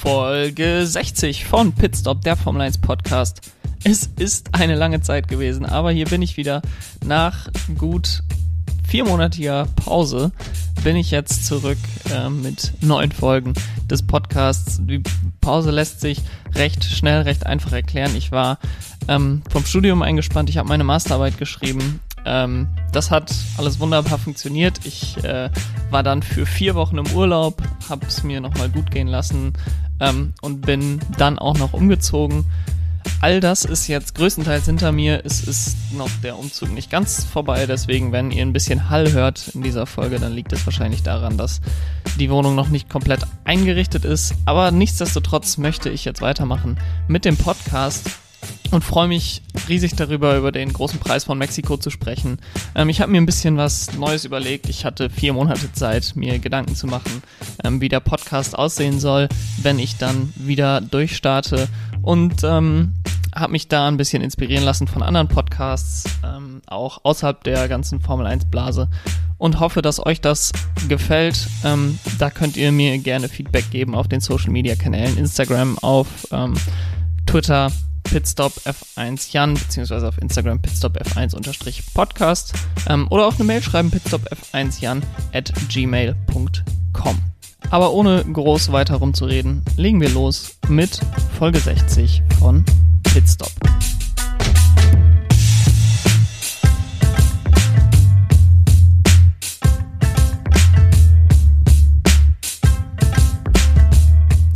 Folge 60 von Pitstop, der Formel 1 Podcast. Es ist eine lange Zeit gewesen, aber hier bin ich wieder. Nach gut viermonatiger Pause bin ich jetzt zurück äh, mit neuen Folgen des Podcasts. Die Pause lässt sich recht schnell, recht einfach erklären. Ich war ähm, vom Studium eingespannt, ich habe meine Masterarbeit geschrieben ähm, das hat alles wunderbar funktioniert. Ich äh, war dann für vier Wochen im Urlaub, habe es mir nochmal gut gehen lassen ähm, und bin dann auch noch umgezogen. All das ist jetzt größtenteils hinter mir. Es ist noch der Umzug nicht ganz vorbei, deswegen, wenn ihr ein bisschen Hall hört in dieser Folge, dann liegt es wahrscheinlich daran, dass die Wohnung noch nicht komplett eingerichtet ist. Aber nichtsdestotrotz möchte ich jetzt weitermachen mit dem Podcast und freue mich riesig darüber, über den großen Preis von Mexiko zu sprechen. Ähm, ich habe mir ein bisschen was Neues überlegt. Ich hatte vier Monate Zeit, mir Gedanken zu machen, ähm, wie der Podcast aussehen soll, wenn ich dann wieder durchstarte. Und ähm, habe mich da ein bisschen inspirieren lassen von anderen Podcasts, ähm, auch außerhalb der ganzen Formel 1 Blase. Und hoffe, dass euch das gefällt. Ähm, da könnt ihr mir gerne Feedback geben auf den Social Media Kanälen, Instagram, auf ähm, Twitter Pitstop F1 Jan, beziehungsweise auf Instagram Pitstop F1 Podcast ähm, oder auf eine Mail schreiben Pitstop F1 Jan at gmail.com. Aber ohne groß weiter rumzureden, legen wir los mit Folge 60 von Pitstop.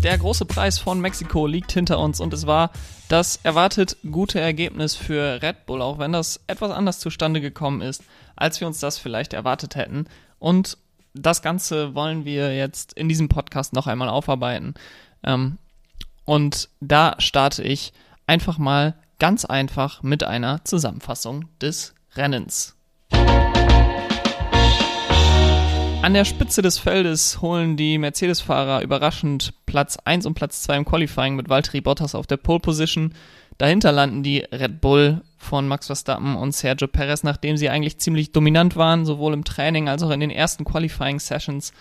Der große Preis von Mexiko liegt hinter uns und es war das erwartet gute Ergebnis für Red Bull, auch wenn das etwas anders zustande gekommen ist, als wir uns das vielleicht erwartet hätten. Und das Ganze wollen wir jetzt in diesem Podcast noch einmal aufarbeiten. Ähm, und da starte ich einfach mal ganz einfach mit einer Zusammenfassung des Rennens. An der Spitze des Feldes holen die Mercedes-Fahrer überraschend Platz 1 und Platz 2 im Qualifying mit Valtteri Bottas auf der Pole Position. Dahinter landen die Red Bull von Max Verstappen und Sergio Perez, nachdem sie eigentlich ziemlich dominant waren, sowohl im Training als auch in den ersten Qualifying Sessions.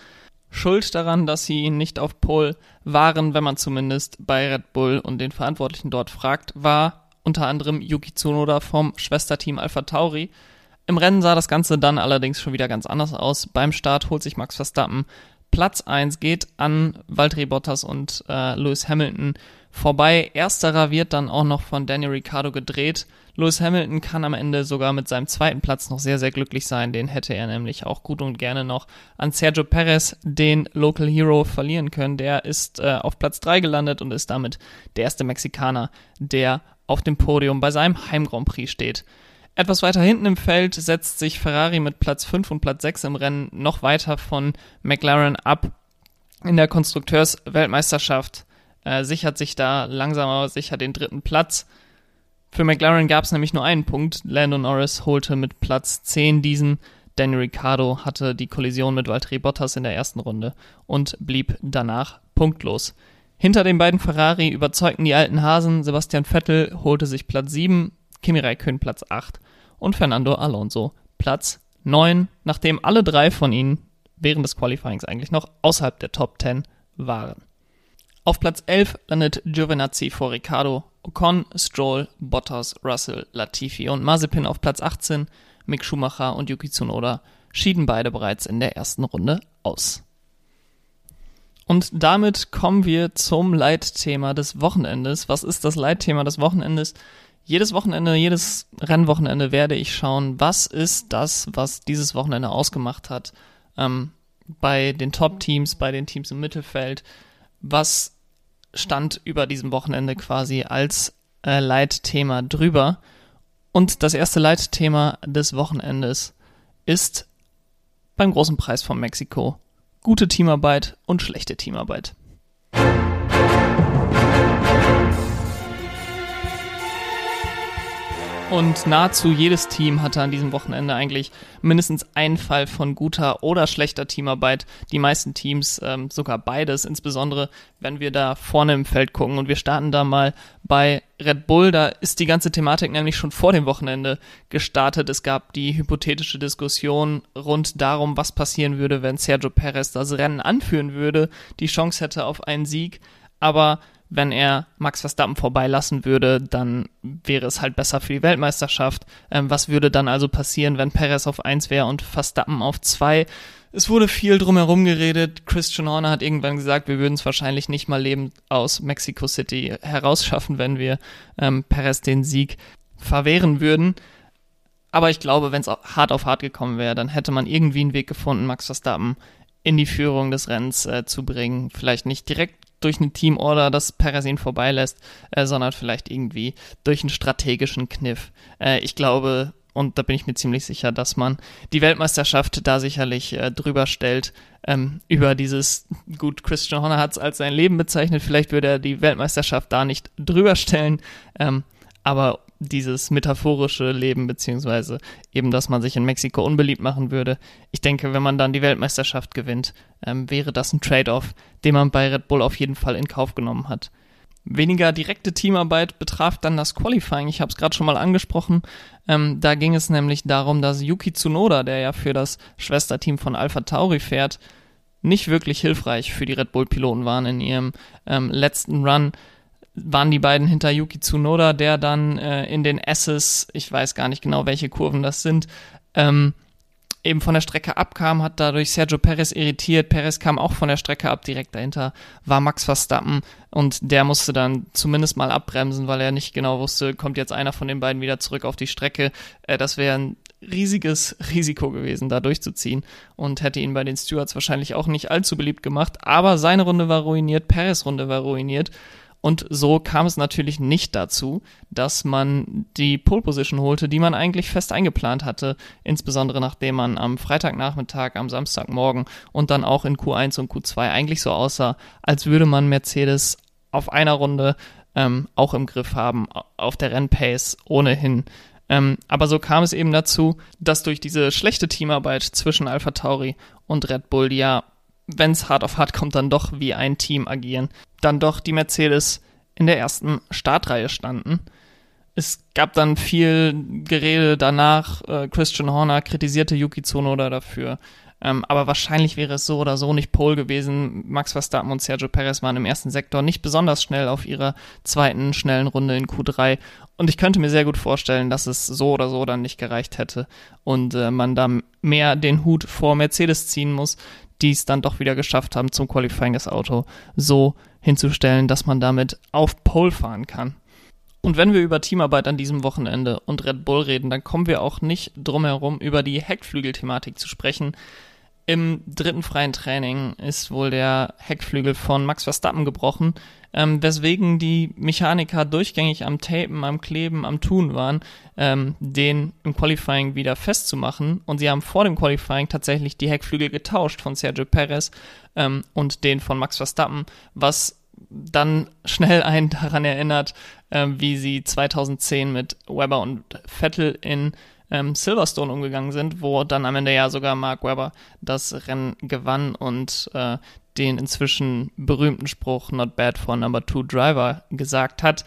Schuld daran, dass sie nicht auf Pole waren, wenn man zumindest bei Red Bull und den Verantwortlichen dort fragt, war unter anderem Yuki Tsunoda vom Schwesterteam Alpha Tauri. Im Rennen sah das Ganze dann allerdings schon wieder ganz anders aus. Beim Start holt sich Max Verstappen Platz 1, geht an Valtteri Bottas und äh, Lewis Hamilton vorbei. Ersterer wird dann auch noch von Daniel Ricciardo gedreht. Lewis Hamilton kann am Ende sogar mit seinem zweiten Platz noch sehr, sehr glücklich sein. Den hätte er nämlich auch gut und gerne noch an Sergio Perez, den Local Hero, verlieren können. Der ist äh, auf Platz 3 gelandet und ist damit der erste Mexikaner, der auf dem Podium bei seinem Heim Grand Prix steht. Etwas weiter hinten im Feld setzt sich Ferrari mit Platz 5 und Platz 6 im Rennen noch weiter von McLaren ab. In der Konstrukteursweltmeisterschaft äh, sichert sich da langsam aber sicher den dritten Platz. Für McLaren gab es nämlich nur einen Punkt. Lando Norris holte mit Platz 10 diesen. Danny Ricciardo hatte die Kollision mit Valtteri Bottas in der ersten Runde und blieb danach punktlos. Hinter den beiden Ferrari überzeugten die alten Hasen. Sebastian Vettel holte sich Platz 7, Kimi Räikkönen Platz 8 und Fernando Alonso Platz 9, nachdem alle drei von ihnen während des Qualifyings eigentlich noch außerhalb der Top 10 waren. Auf Platz 11 landet Giovinazzi vor Riccardo, Ocon, Stroll, Bottas, Russell, Latifi und Mazepin auf Platz 18. Mick Schumacher und Yuki Tsunoda schieden beide bereits in der ersten Runde aus. Und damit kommen wir zum Leitthema des Wochenendes. Was ist das Leitthema des Wochenendes? Jedes Wochenende, jedes Rennwochenende werde ich schauen, was ist das, was dieses Wochenende ausgemacht hat ähm, bei den Top-Teams, bei den Teams im Mittelfeld. Was stand über diesem Wochenende quasi als äh, Leitthema drüber? Und das erste Leitthema des Wochenendes ist beim großen Preis von Mexiko gute Teamarbeit und schlechte Teamarbeit. Und nahezu jedes Team hatte an diesem Wochenende eigentlich mindestens einen Fall von guter oder schlechter Teamarbeit. Die meisten Teams ähm, sogar beides, insbesondere wenn wir da vorne im Feld gucken. Und wir starten da mal bei Red Bull. Da ist die ganze Thematik nämlich schon vor dem Wochenende gestartet. Es gab die hypothetische Diskussion rund darum, was passieren würde, wenn Sergio Perez das Rennen anführen würde, die Chance hätte auf einen Sieg. aber wenn er Max Verstappen vorbeilassen würde, dann wäre es halt besser für die Weltmeisterschaft. Ähm, was würde dann also passieren, wenn Perez auf 1 wäre und Verstappen auf 2? Es wurde viel drumherum geredet. Christian Horner hat irgendwann gesagt, wir würden es wahrscheinlich nicht mal lebend aus Mexico City herausschaffen, wenn wir ähm, Perez den Sieg verwehren würden. Aber ich glaube, wenn es hart auf hart gekommen wäre, dann hätte man irgendwie einen Weg gefunden, Max Verstappen in die Führung des Rennens äh, zu bringen. Vielleicht nicht direkt durch eine Teamorder, dass Perez ihn vorbeilässt, äh, sondern vielleicht irgendwie durch einen strategischen Kniff. Äh, ich glaube, und da bin ich mir ziemlich sicher, dass man die Weltmeisterschaft da sicherlich äh, drüber stellt, ähm, über dieses, gut, Christian Horner hat es als sein Leben bezeichnet, vielleicht würde er die Weltmeisterschaft da nicht drüber stellen, ähm, aber dieses metaphorische Leben, beziehungsweise eben, dass man sich in Mexiko unbeliebt machen würde. Ich denke, wenn man dann die Weltmeisterschaft gewinnt, ähm, wäre das ein Trade-off, den man bei Red Bull auf jeden Fall in Kauf genommen hat. Weniger direkte Teamarbeit betraf dann das Qualifying. Ich habe es gerade schon mal angesprochen. Ähm, da ging es nämlich darum, dass Yuki Tsunoda, der ja für das Schwesterteam von Alpha Tauri fährt, nicht wirklich hilfreich für die Red Bull-Piloten waren in ihrem ähm, letzten Run waren die beiden hinter Yuki Tsunoda, der dann äh, in den S's, ich weiß gar nicht genau, welche Kurven das sind, ähm, eben von der Strecke abkam, hat dadurch Sergio Perez irritiert. Perez kam auch von der Strecke ab, direkt dahinter war Max Verstappen und der musste dann zumindest mal abbremsen, weil er nicht genau wusste, kommt jetzt einer von den beiden wieder zurück auf die Strecke. Äh, das wäre ein riesiges Risiko gewesen, da durchzuziehen und hätte ihn bei den Stewards wahrscheinlich auch nicht allzu beliebt gemacht. Aber seine Runde war ruiniert, Perez Runde war ruiniert und so kam es natürlich nicht dazu, dass man die Pole Position holte, die man eigentlich fest eingeplant hatte, insbesondere nachdem man am Freitagnachmittag, am Samstagmorgen und dann auch in Q1 und Q2 eigentlich so aussah, als würde man Mercedes auf einer Runde ähm, auch im Griff haben, auf der Rennpace ohnehin. Ähm, aber so kam es eben dazu, dass durch diese schlechte Teamarbeit zwischen Alpha Tauri und Red Bull, ja wenn es hart auf hart kommt, dann doch wie ein Team agieren, dann doch die Mercedes in der ersten Startreihe standen. Es gab dann viel Gerede danach. Äh, Christian Horner kritisierte Yuki Tsunoda dafür. Ähm, aber wahrscheinlich wäre es so oder so nicht Pole gewesen. Max Verstappen und Sergio Perez waren im ersten Sektor nicht besonders schnell auf ihrer zweiten schnellen Runde in Q3. Und ich könnte mir sehr gut vorstellen, dass es so oder so dann nicht gereicht hätte und äh, man da mehr den Hut vor Mercedes ziehen muss, die es dann doch wieder geschafft haben, zum Qualifying das Auto so hinzustellen, dass man damit auf Pole fahren kann. Und wenn wir über Teamarbeit an diesem Wochenende und Red Bull reden, dann kommen wir auch nicht drum herum, über die Heckflügel-Thematik zu sprechen, im dritten freien Training ist wohl der Heckflügel von Max Verstappen gebrochen, ähm, weswegen die Mechaniker durchgängig am Tapen, am Kleben, am Tun waren, ähm, den im Qualifying wieder festzumachen. Und sie haben vor dem Qualifying tatsächlich die Heckflügel getauscht von Sergio Perez ähm, und den von Max Verstappen, was dann schnell einen daran erinnert, äh, wie sie 2010 mit Weber und Vettel in ähm, Silverstone umgegangen sind, wo dann am Ende ja sogar Mark Webber das Rennen gewann und äh, den inzwischen berühmten Spruch Not bad for number two driver gesagt hat.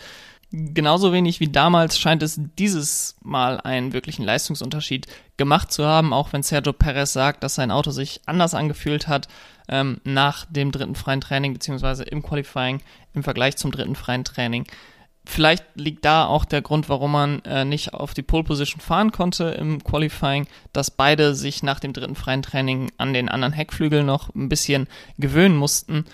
Genauso wenig wie damals scheint es dieses Mal einen wirklichen Leistungsunterschied gemacht zu haben, auch wenn Sergio Perez sagt, dass sein Auto sich anders angefühlt hat ähm, nach dem dritten freien Training, beziehungsweise im Qualifying im Vergleich zum dritten freien Training vielleicht liegt da auch der Grund, warum man äh, nicht auf die Pole Position fahren konnte im Qualifying, dass beide sich nach dem dritten freien Training an den anderen Heckflügel noch ein bisschen gewöhnen mussten.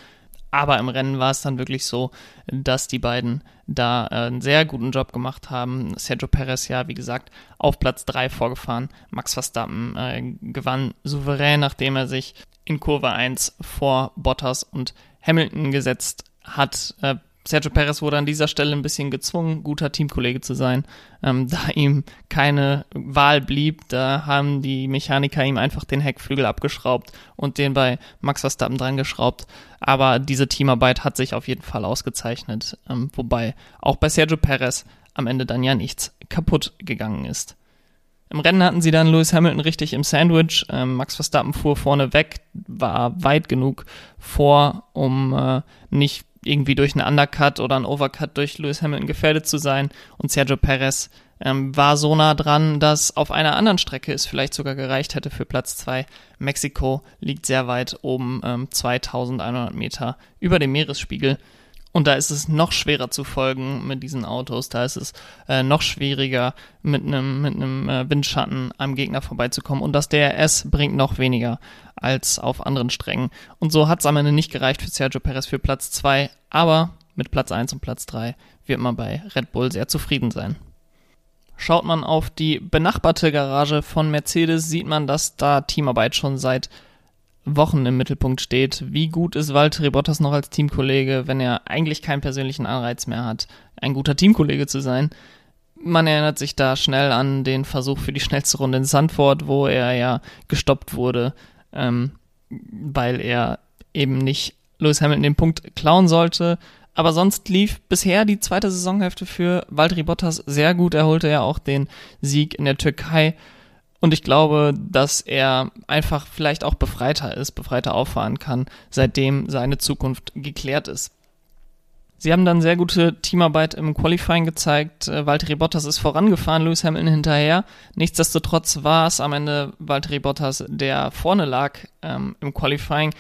Aber im Rennen war es dann wirklich so, dass die beiden da äh, einen sehr guten Job gemacht haben. Sergio Perez ja, wie gesagt, auf Platz 3 vorgefahren. Max Verstappen äh, gewann souverän, nachdem er sich in Kurve 1 vor Bottas und Hamilton gesetzt hat. Äh, Sergio Perez wurde an dieser Stelle ein bisschen gezwungen, guter Teamkollege zu sein, ähm, da ihm keine Wahl blieb. Da haben die Mechaniker ihm einfach den Heckflügel abgeschraubt und den bei Max Verstappen dran geschraubt. Aber diese Teamarbeit hat sich auf jeden Fall ausgezeichnet, ähm, wobei auch bei Sergio Perez am Ende dann ja nichts kaputt gegangen ist. Im Rennen hatten sie dann Lewis Hamilton richtig im Sandwich. Ähm, Max Verstappen fuhr vorne weg, war weit genug vor, um äh, nicht irgendwie durch einen Undercut oder einen Overcut durch Lewis Hamilton gefährdet zu sein. Und Sergio Perez ähm, war so nah dran, dass auf einer anderen Strecke es vielleicht sogar gereicht hätte für Platz 2. Mexiko liegt sehr weit oben, ähm, 2100 Meter über dem Meeresspiegel. Und da ist es noch schwerer zu folgen mit diesen Autos. Da ist es äh, noch schwieriger, mit einem mit äh, Windschatten am Gegner vorbeizukommen. Und das DRS bringt noch weniger als auf anderen Strängen. Und so hat es am Ende nicht gereicht für Sergio Perez für Platz zwei. Aber mit Platz eins und Platz drei wird man bei Red Bull sehr zufrieden sein. Schaut man auf die benachbarte Garage von Mercedes, sieht man, dass da Teamarbeit schon seit Wochen im Mittelpunkt steht. Wie gut ist Valtteri Bottas noch als Teamkollege, wenn er eigentlich keinen persönlichen Anreiz mehr hat, ein guter Teamkollege zu sein? Man erinnert sich da schnell an den Versuch für die schnellste Runde in Sandford, wo er ja gestoppt wurde, ähm, weil er eben nicht Lewis Hamilton den Punkt klauen sollte. Aber sonst lief bisher die zweite Saisonhälfte für Valtteri Bottas sehr gut. Er holte ja auch den Sieg in der Türkei und ich glaube, dass er einfach vielleicht auch befreiter ist, befreiter auffahren kann, seitdem seine Zukunft geklärt ist. Sie haben dann sehr gute Teamarbeit im Qualifying gezeigt. Äh, Valtteri Bottas ist vorangefahren, Lewis Hamilton hinterher. Nichtsdestotrotz war es am Ende Valtteri Bottas, der vorne lag ähm, im Qualifying.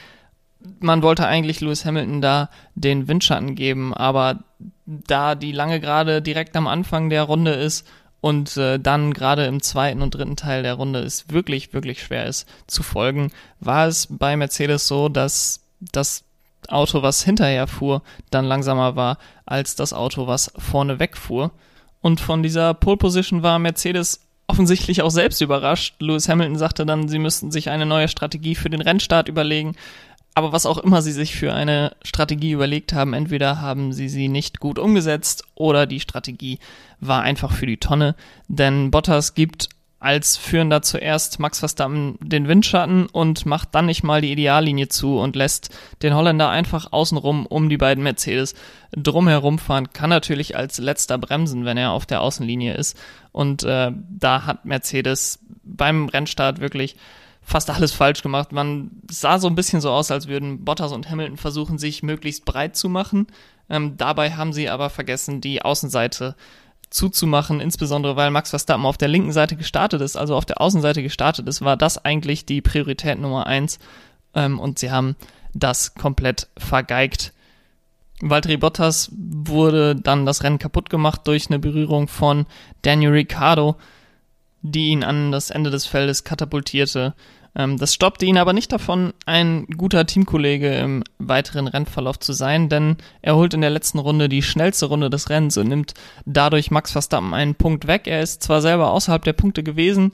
Man wollte eigentlich Lewis Hamilton da den Windschatten geben, aber da die lange Gerade direkt am Anfang der Runde ist und äh, dann gerade im zweiten und dritten Teil der Runde es wirklich, wirklich schwer ist zu folgen, war es bei Mercedes so, dass das Auto, was hinterher fuhr, dann langsamer war als das Auto, was vorne wegfuhr. Und von dieser Pole Position war Mercedes offensichtlich auch selbst überrascht. Lewis Hamilton sagte dann, sie müssten sich eine neue Strategie für den Rennstart überlegen. Aber was auch immer sie sich für eine Strategie überlegt haben, entweder haben sie sie nicht gut umgesetzt oder die Strategie war einfach für die Tonne. Denn Bottas gibt als Führender zuerst Max Verstappen den Windschatten und macht dann nicht mal die Ideallinie zu und lässt den Holländer einfach außenrum um die beiden Mercedes drumherum fahren. Kann natürlich als letzter bremsen, wenn er auf der Außenlinie ist. Und äh, da hat Mercedes beim Rennstart wirklich fast alles falsch gemacht. Man sah so ein bisschen so aus, als würden Bottas und Hamilton versuchen, sich möglichst breit zu machen. Ähm, dabei haben sie aber vergessen, die Außenseite zuzumachen, insbesondere weil Max Verstappen auf der linken Seite gestartet ist, also auf der Außenseite gestartet ist, war das eigentlich die Priorität Nummer eins. Ähm, und sie haben das komplett vergeigt. Valtteri Bottas wurde dann das Rennen kaputt gemacht durch eine Berührung von Daniel Ricciardo die ihn an das Ende des Feldes katapultierte. Ähm, das stoppte ihn aber nicht davon, ein guter Teamkollege im weiteren Rennverlauf zu sein, denn er holt in der letzten Runde die schnellste Runde des Rennens und nimmt dadurch Max Verstappen einen Punkt weg. Er ist zwar selber außerhalb der Punkte gewesen,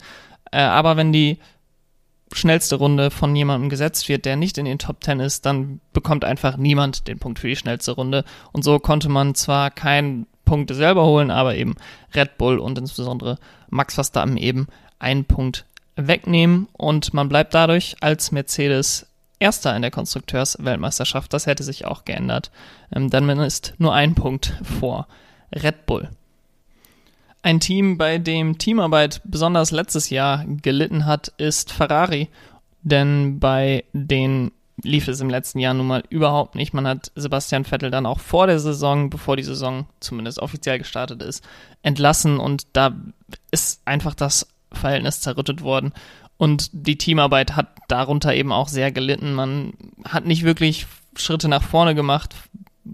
äh, aber wenn die schnellste Runde von jemandem gesetzt wird, der nicht in den Top Ten ist, dann bekommt einfach niemand den Punkt für die schnellste Runde. Und so konnte man zwar kein Punkte selber holen, aber eben Red Bull und insbesondere Max Verstappen eben einen Punkt wegnehmen und man bleibt dadurch als Mercedes Erster in der Konstrukteursweltmeisterschaft. Das hätte sich auch geändert, ähm, denn man ist nur ein Punkt vor Red Bull. Ein Team, bei dem Teamarbeit besonders letztes Jahr gelitten hat, ist Ferrari, denn bei den lief es im letzten Jahr nun mal überhaupt nicht. Man hat Sebastian Vettel dann auch vor der Saison, bevor die Saison zumindest offiziell gestartet ist, entlassen und da ist einfach das Verhältnis zerrüttet worden. Und die Teamarbeit hat darunter eben auch sehr gelitten. Man hat nicht wirklich Schritte nach vorne gemacht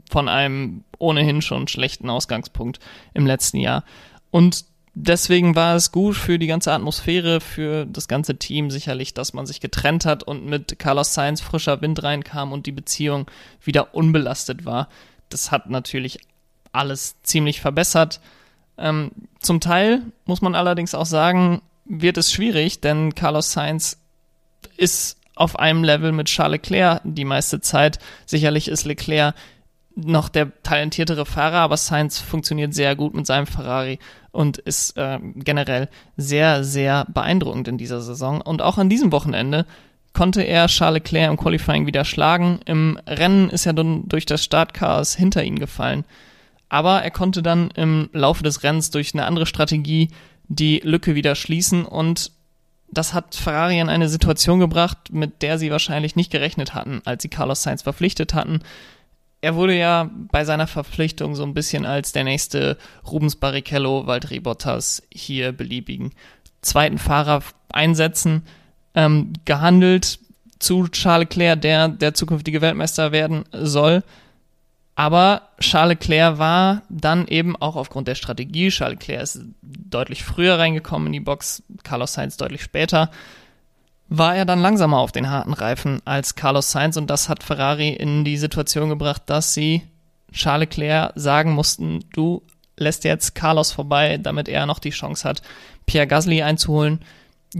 von einem ohnehin schon schlechten Ausgangspunkt im letzten Jahr. Und deswegen war es gut für die ganze Atmosphäre, für das ganze Team sicherlich, dass man sich getrennt hat und mit Carlos Sainz frischer Wind reinkam und die Beziehung wieder unbelastet war. Das hat natürlich alles ziemlich verbessert. Ähm, zum Teil muss man allerdings auch sagen, wird es schwierig, denn Carlos Sainz ist auf einem Level mit Charles Leclerc die meiste Zeit. Sicherlich ist Leclerc noch der talentiertere Fahrer, aber Sainz funktioniert sehr gut mit seinem Ferrari und ist äh, generell sehr, sehr beeindruckend in dieser Saison. Und auch an diesem Wochenende konnte er Charles Leclerc im Qualifying wieder schlagen. Im Rennen ist er dann durch das Startchaos hinter ihn gefallen. Aber er konnte dann im Laufe des Rennens durch eine andere Strategie die Lücke wieder schließen und das hat Ferrari in eine Situation gebracht, mit der sie wahrscheinlich nicht gerechnet hatten, als sie Carlos Sainz verpflichtet hatten er wurde ja bei seiner Verpflichtung so ein bisschen als der nächste Rubens Barrichello, Valtteri Bottas hier beliebigen zweiten Fahrer einsetzen, ähm, gehandelt zu Charles Leclerc, der der zukünftige Weltmeister werden soll. Aber Charles Leclerc war dann eben auch aufgrund der Strategie, Charles Leclerc ist deutlich früher reingekommen in die Box, Carlos Sainz deutlich später, war er dann langsamer auf den harten Reifen als Carlos Sainz und das hat Ferrari in die Situation gebracht, dass sie Charles Leclerc sagen mussten, du lässt jetzt Carlos vorbei, damit er noch die Chance hat, Pierre Gasly einzuholen.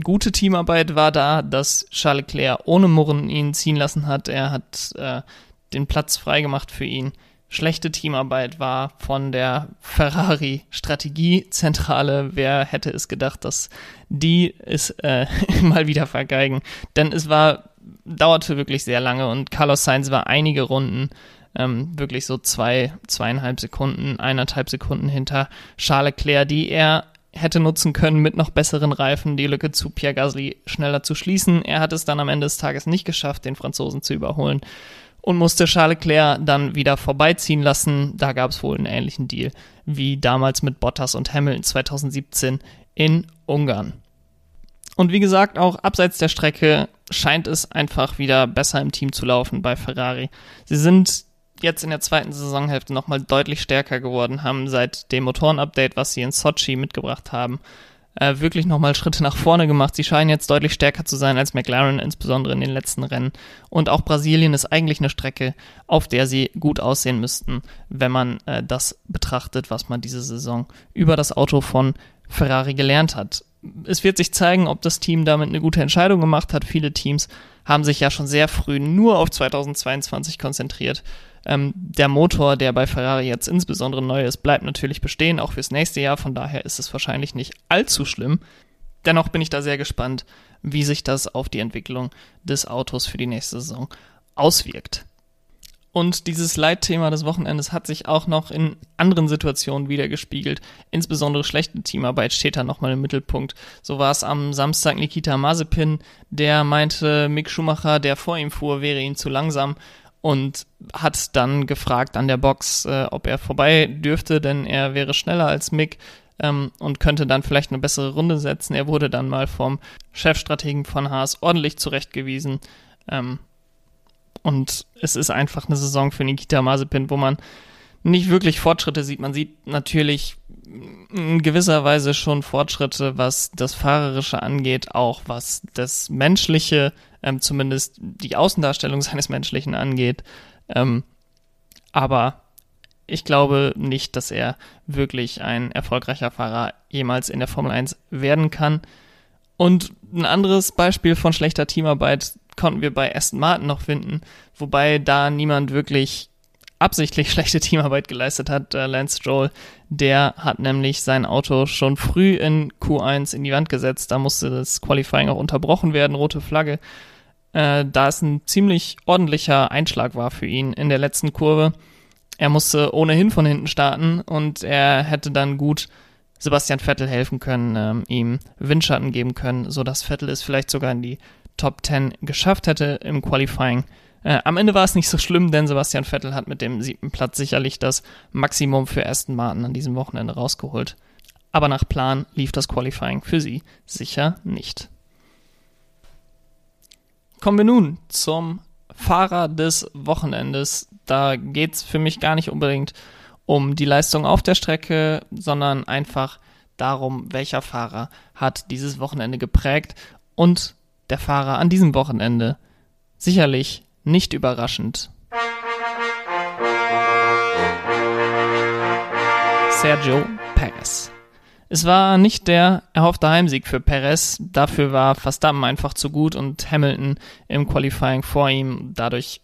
Gute Teamarbeit war da, dass Charles Leclerc ohne Murren ihn ziehen lassen hat. Er hat äh, den Platz freigemacht für ihn. Schlechte Teamarbeit war von der Ferrari-Strategiezentrale. Wer hätte es gedacht, dass die es äh, mal wieder vergeigen? Denn es war, dauerte wirklich sehr lange und Carlos Sainz war einige Runden ähm, wirklich so zwei, zweieinhalb Sekunden, eineinhalb Sekunden hinter Charles Leclerc, die er hätte nutzen können, mit noch besseren Reifen die Lücke zu Pierre Gasly schneller zu schließen. Er hat es dann am Ende des Tages nicht geschafft, den Franzosen zu überholen und musste Charles Leclerc dann wieder vorbeiziehen lassen. Da gab es wohl einen ähnlichen Deal wie damals mit Bottas und Hamilton 2017 in Ungarn. Und wie gesagt, auch abseits der Strecke scheint es einfach wieder besser im Team zu laufen bei Ferrari. Sie sind jetzt in der zweiten Saisonhälfte nochmal deutlich stärker geworden, haben seit dem Motorenupdate, was sie in Sochi mitgebracht haben, äh, wirklich nochmal Schritte nach vorne gemacht. Sie scheinen jetzt deutlich stärker zu sein als McLaren, insbesondere in den letzten Rennen. Und auch Brasilien ist eigentlich eine Strecke, auf der sie gut aussehen müssten, wenn man äh, das betrachtet, was man diese Saison über das Auto von Ferrari gelernt hat. Es wird sich zeigen, ob das Team damit eine gute Entscheidung gemacht hat. Viele Teams haben sich ja schon sehr früh nur auf 2022 konzentriert ähm, der Motor, der bei Ferrari jetzt insbesondere neu ist, bleibt natürlich bestehen, auch fürs nächste Jahr. Von daher ist es wahrscheinlich nicht allzu schlimm. Dennoch bin ich da sehr gespannt, wie sich das auf die Entwicklung des Autos für die nächste Saison auswirkt. Und dieses Leitthema des Wochenendes hat sich auch noch in anderen Situationen wieder gespiegelt. Insbesondere schlechte Teamarbeit steht da nochmal im Mittelpunkt. So war es am Samstag Nikita Mazepin, der meinte, Mick Schumacher, der vor ihm fuhr, wäre ihm zu langsam und hat dann gefragt an der Box, äh, ob er vorbei dürfte, denn er wäre schneller als Mick ähm, und könnte dann vielleicht eine bessere Runde setzen. Er wurde dann mal vom Chefstrategen von Haas ordentlich zurechtgewiesen. Ähm, und es ist einfach eine Saison für Nikita Mazepin, wo man nicht wirklich Fortschritte sieht. Man sieht natürlich in gewisser Weise schon Fortschritte, was das Fahrerische angeht, auch was das Menschliche ähm, zumindest die Außendarstellung seines Menschlichen angeht. Ähm, aber ich glaube nicht, dass er wirklich ein erfolgreicher Fahrer jemals in der Formel 1 werden kann. Und ein anderes Beispiel von schlechter Teamarbeit konnten wir bei Aston Martin noch finden, wobei da niemand wirklich absichtlich schlechte Teamarbeit geleistet hat. Äh, Lance Stroll, der hat nämlich sein Auto schon früh in Q1 in die Wand gesetzt. Da musste das Qualifying auch unterbrochen werden, rote Flagge äh, da es ein ziemlich ordentlicher Einschlag war für ihn in der letzten Kurve. Er musste ohnehin von hinten starten und er hätte dann gut Sebastian Vettel helfen können, ähm, ihm Windschatten geben können, sodass Vettel es vielleicht sogar in die Top 10 geschafft hätte im Qualifying. Äh, am Ende war es nicht so schlimm, denn Sebastian Vettel hat mit dem siebten Platz sicherlich das Maximum für Aston Martin an diesem Wochenende rausgeholt. Aber nach Plan lief das Qualifying für sie sicher nicht. Kommen wir nun zum Fahrer des Wochenendes. Da geht es für mich gar nicht unbedingt um die Leistung auf der Strecke, sondern einfach darum, welcher Fahrer hat dieses Wochenende geprägt und der Fahrer an diesem Wochenende sicherlich nicht überraschend. Sergio Perez. Es war nicht der erhoffte Heimsieg für Perez. Dafür war Verstappen einfach zu gut und Hamilton im Qualifying vor ihm. Dadurch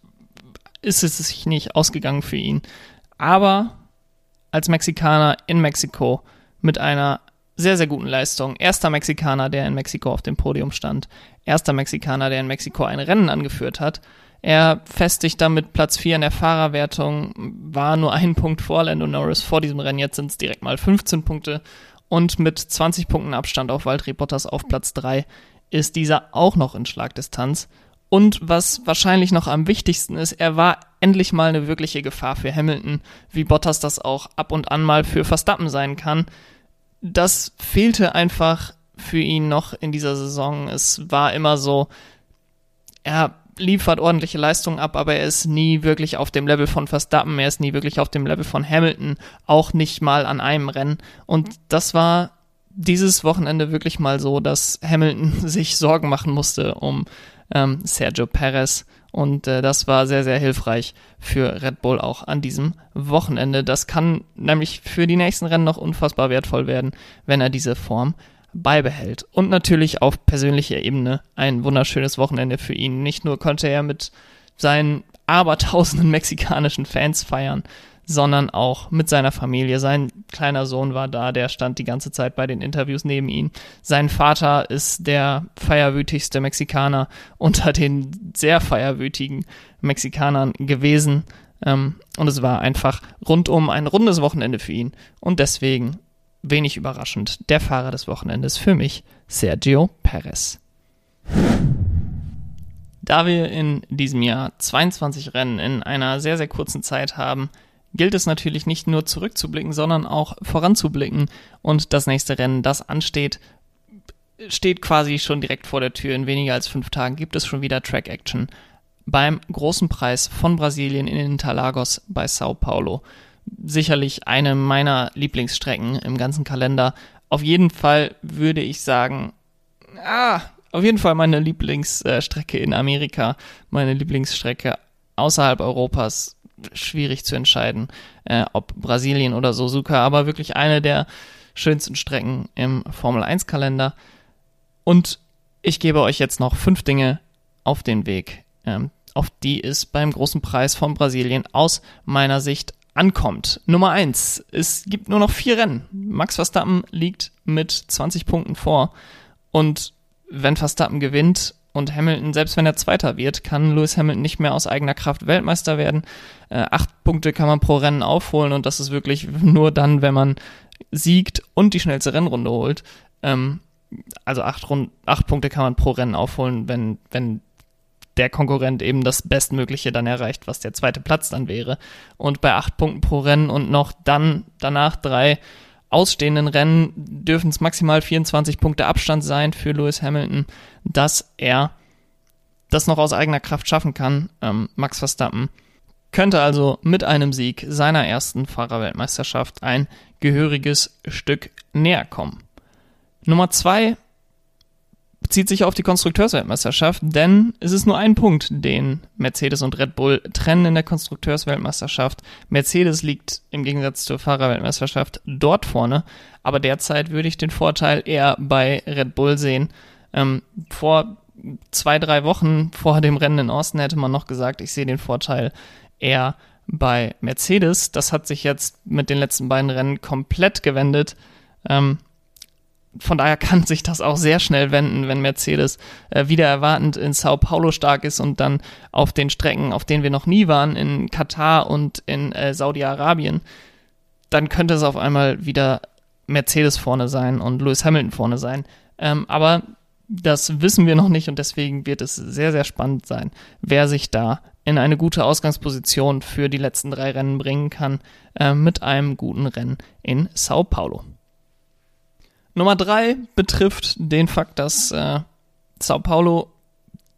ist es sich nicht ausgegangen für ihn. Aber als Mexikaner in Mexiko mit einer sehr, sehr guten Leistung. Erster Mexikaner, der in Mexiko auf dem Podium stand. Erster Mexikaner, der in Mexiko ein Rennen angeführt hat. Er festigt damit Platz 4 in der Fahrerwertung, war nur ein Punkt vor Lando Norris vor diesem Rennen. Jetzt sind es direkt mal 15 Punkte und mit 20 Punkten Abstand auf Bottas auf Platz 3 ist dieser auch noch in Schlagdistanz. Und was wahrscheinlich noch am wichtigsten ist, er war endlich mal eine wirkliche Gefahr für Hamilton, wie Bottas das auch ab und an mal für Verstappen sein kann. Das fehlte einfach für ihn noch in dieser Saison. Es war immer so, er liefert ordentliche Leistungen ab, aber er ist nie wirklich auf dem Level von Verstappen, er ist nie wirklich auf dem Level von Hamilton, auch nicht mal an einem Rennen. Und das war dieses Wochenende wirklich mal so, dass Hamilton sich Sorgen machen musste um ähm, Sergio Perez. Und äh, das war sehr, sehr hilfreich für Red Bull auch an diesem Wochenende. Das kann nämlich für die nächsten Rennen noch unfassbar wertvoll werden, wenn er diese Form beibehält. Und natürlich auf persönlicher Ebene ein wunderschönes Wochenende für ihn. Nicht nur konnte er mit seinen abertausenden mexikanischen Fans feiern, sondern auch mit seiner Familie. Sein kleiner Sohn war da, der stand die ganze Zeit bei den Interviews neben ihm. Sein Vater ist der feierwütigste Mexikaner unter den sehr feierwütigen Mexikanern gewesen. Ähm, und es war einfach rundum ein rundes Wochenende für ihn. Und deswegen wenig überraschend, der Fahrer des Wochenendes für mich, Sergio Perez. Da wir in diesem Jahr 22 Rennen in einer sehr, sehr kurzen Zeit haben, gilt es natürlich nicht nur zurückzublicken, sondern auch voranzublicken. Und das nächste Rennen, das ansteht, steht quasi schon direkt vor der Tür. In weniger als fünf Tagen gibt es schon wieder Track Action beim großen Preis von Brasilien in Interlagos bei Sao Paulo sicherlich eine meiner Lieblingsstrecken im ganzen Kalender. Auf jeden Fall würde ich sagen, ah, auf jeden Fall meine Lieblingsstrecke in Amerika, meine Lieblingsstrecke außerhalb Europas. Schwierig zu entscheiden, äh, ob Brasilien oder Suzuka, aber wirklich eine der schönsten Strecken im Formel 1 Kalender. Und ich gebe euch jetzt noch fünf Dinge auf den Weg, ähm, auf die es beim großen Preis von Brasilien aus meiner Sicht ankommt. Nummer eins, es gibt nur noch vier Rennen. Max Verstappen liegt mit 20 Punkten vor. Und wenn Verstappen gewinnt und Hamilton, selbst wenn er Zweiter wird, kann Lewis Hamilton nicht mehr aus eigener Kraft Weltmeister werden. Äh, acht Punkte kann man pro Rennen aufholen und das ist wirklich nur dann, wenn man siegt und die schnellste Rennrunde holt. Ähm, also acht, Rund acht Punkte kann man pro Rennen aufholen, wenn, wenn der Konkurrent eben das Bestmögliche dann erreicht, was der zweite Platz dann wäre. Und bei acht Punkten pro Rennen und noch dann danach drei ausstehenden Rennen dürfen es maximal 24 Punkte Abstand sein für Lewis Hamilton, dass er das noch aus eigener Kraft schaffen kann. Ähm, Max Verstappen könnte also mit einem Sieg seiner ersten Fahrerweltmeisterschaft ein gehöriges Stück näher kommen. Nummer zwei bezieht sich auf die Konstrukteursweltmeisterschaft, denn es ist nur ein Punkt, den Mercedes und Red Bull trennen in der Konstrukteursweltmeisterschaft. Mercedes liegt im Gegensatz zur Fahrerweltmeisterschaft dort vorne, aber derzeit würde ich den Vorteil eher bei Red Bull sehen. Ähm, vor zwei, drei Wochen vor dem Rennen in Austin hätte man noch gesagt, ich sehe den Vorteil eher bei Mercedes. Das hat sich jetzt mit den letzten beiden Rennen komplett gewendet. Ähm, von daher kann sich das auch sehr schnell wenden, wenn Mercedes äh, wieder erwartend in Sao Paulo stark ist und dann auf den Strecken, auf denen wir noch nie waren, in Katar und in äh, Saudi-Arabien, dann könnte es auf einmal wieder Mercedes vorne sein und Lewis Hamilton vorne sein. Ähm, aber das wissen wir noch nicht und deswegen wird es sehr, sehr spannend sein, wer sich da in eine gute Ausgangsposition für die letzten drei Rennen bringen kann äh, mit einem guten Rennen in Sao Paulo. Nummer drei betrifft den Fakt, dass äh, Sao Paulo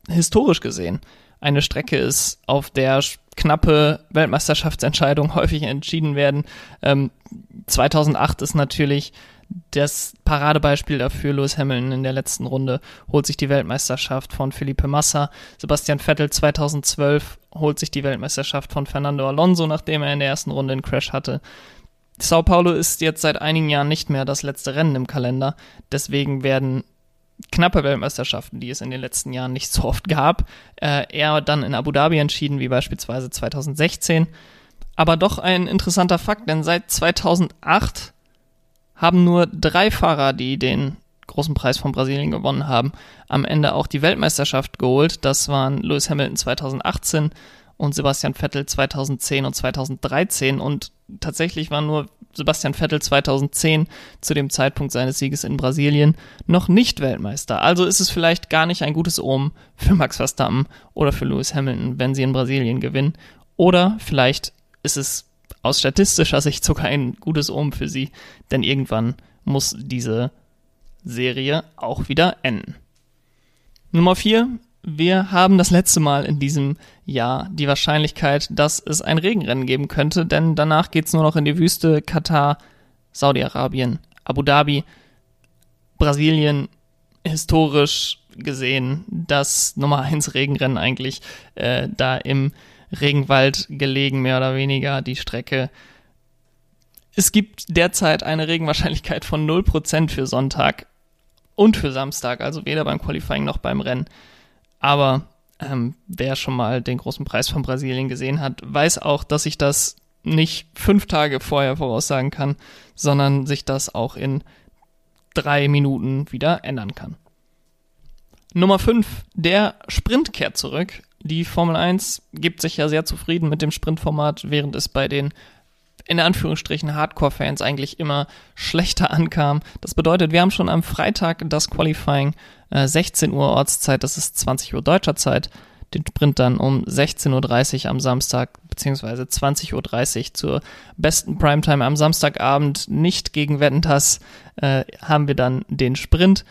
historisch gesehen eine Strecke ist, auf der knappe Weltmeisterschaftsentscheidungen häufig entschieden werden. Ähm, 2008 ist natürlich das Paradebeispiel dafür. Lewis Hamilton in der letzten Runde holt sich die Weltmeisterschaft von Felipe Massa. Sebastian Vettel 2012 holt sich die Weltmeisterschaft von Fernando Alonso, nachdem er in der ersten Runde einen Crash hatte. Sao Paulo ist jetzt seit einigen Jahren nicht mehr das letzte Rennen im Kalender. Deswegen werden knappe Weltmeisterschaften, die es in den letzten Jahren nicht so oft gab, äh, eher dann in Abu Dhabi entschieden, wie beispielsweise 2016. Aber doch ein interessanter Fakt, denn seit 2008 haben nur drei Fahrer, die den großen Preis von Brasilien gewonnen haben, am Ende auch die Weltmeisterschaft geholt. Das waren Lewis Hamilton 2018 und Sebastian Vettel 2010 und 2013 und tatsächlich war nur Sebastian Vettel 2010 zu dem Zeitpunkt seines Sieges in Brasilien noch nicht Weltmeister. Also ist es vielleicht gar nicht ein gutes Omen für Max Verstappen oder für Lewis Hamilton, wenn sie in Brasilien gewinnen. Oder vielleicht ist es aus statistischer Sicht sogar ein gutes Omen für sie, denn irgendwann muss diese Serie auch wieder enden. Nummer 4 wir haben das letzte Mal in diesem Jahr die Wahrscheinlichkeit, dass es ein Regenrennen geben könnte, denn danach geht's nur noch in die Wüste, Katar, Saudi-Arabien, Abu Dhabi, Brasilien, historisch gesehen das Nummer 1 Regenrennen eigentlich äh, da im Regenwald gelegen, mehr oder weniger die Strecke. Es gibt derzeit eine Regenwahrscheinlichkeit von 0% für Sonntag und für Samstag, also weder beim Qualifying noch beim Rennen. Aber ähm, wer schon mal den großen Preis von Brasilien gesehen hat, weiß auch, dass ich das nicht fünf Tage vorher voraussagen kann, sondern sich das auch in drei Minuten wieder ändern kann. Nummer 5, der Sprint kehrt zurück. Die Formel 1 gibt sich ja sehr zufrieden mit dem Sprintformat, während es bei den in Anführungsstrichen Hardcore-Fans eigentlich immer schlechter ankam. Das bedeutet, wir haben schon am Freitag das Qualifying äh, 16 Uhr Ortszeit, das ist 20 Uhr deutscher Zeit, den Sprint dann um 16.30 Uhr am Samstag beziehungsweise 20.30 Uhr zur besten Primetime am Samstagabend, nicht gegen Wettentass, äh, haben wir dann den Sprint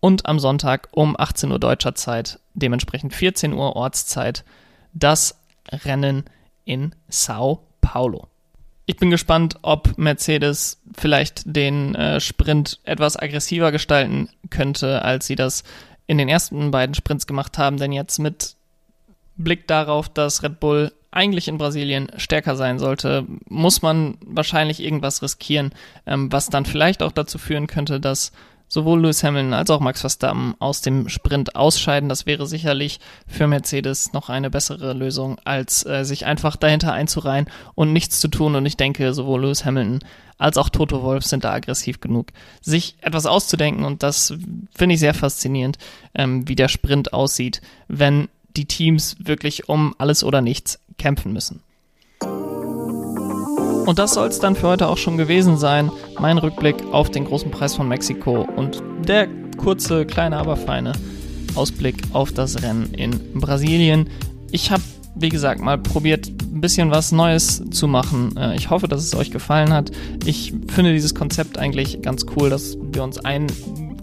und am Sonntag um 18 Uhr deutscher Zeit, dementsprechend 14 Uhr Ortszeit, das Rennen in Sao Paulo. Ich bin gespannt, ob Mercedes vielleicht den äh, Sprint etwas aggressiver gestalten könnte, als sie das in den ersten beiden Sprints gemacht haben, denn jetzt mit Blick darauf, dass Red Bull eigentlich in Brasilien stärker sein sollte, muss man wahrscheinlich irgendwas riskieren, ähm, was dann vielleicht auch dazu führen könnte, dass sowohl Lewis Hamilton als auch Max Verstappen aus dem Sprint ausscheiden. Das wäre sicherlich für Mercedes noch eine bessere Lösung, als äh, sich einfach dahinter einzureihen und nichts zu tun. Und ich denke, sowohl Lewis Hamilton als auch Toto Wolf sind da aggressiv genug, sich etwas auszudenken. Und das finde ich sehr faszinierend, ähm, wie der Sprint aussieht, wenn die Teams wirklich um alles oder nichts kämpfen müssen. Und das soll es dann für heute auch schon gewesen sein. Mein Rückblick auf den großen Preis von Mexiko und der kurze, kleine, aber feine Ausblick auf das Rennen in Brasilien. Ich habe, wie gesagt, mal probiert, ein bisschen was Neues zu machen. Äh, ich hoffe, dass es euch gefallen hat. Ich finde dieses Konzept eigentlich ganz cool, dass wir uns ein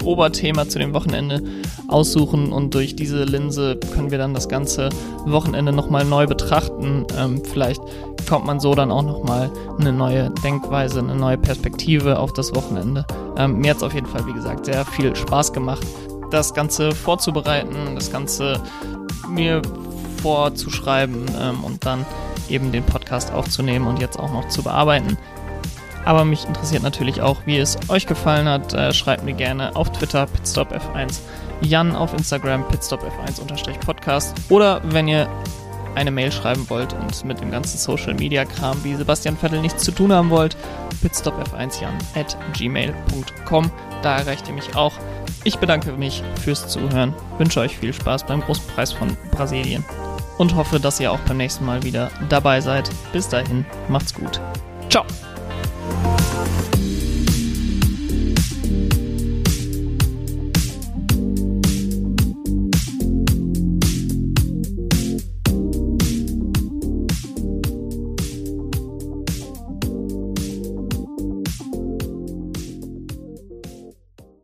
Oberthema zu dem Wochenende aussuchen und durch diese Linse können wir dann das ganze Wochenende nochmal neu betrachten. Ähm, vielleicht kommt man so dann auch nochmal eine neue Denkweise, eine neue Perspektive auf das Wochenende. Ähm, mir hat es auf jeden Fall, wie gesagt, sehr viel Spaß gemacht, das Ganze vorzubereiten, das Ganze mir vorzuschreiben ähm, und dann eben den Podcast aufzunehmen und jetzt auch noch zu bearbeiten. Aber mich interessiert natürlich auch, wie es euch gefallen hat. Äh, schreibt mir gerne auf Twitter pitstopf1, Jan auf Instagram pitstopf1-podcast oder wenn ihr eine Mail schreiben wollt und mit dem ganzen Social Media Kram wie Sebastian Vettel nichts zu tun haben wollt, pitstopf1jan at gmail.com. Da erreicht ihr mich auch. Ich bedanke mich fürs Zuhören, wünsche euch viel Spaß beim Großen Preis von Brasilien und hoffe, dass ihr auch beim nächsten Mal wieder dabei seid. Bis dahin, macht's gut. Ciao!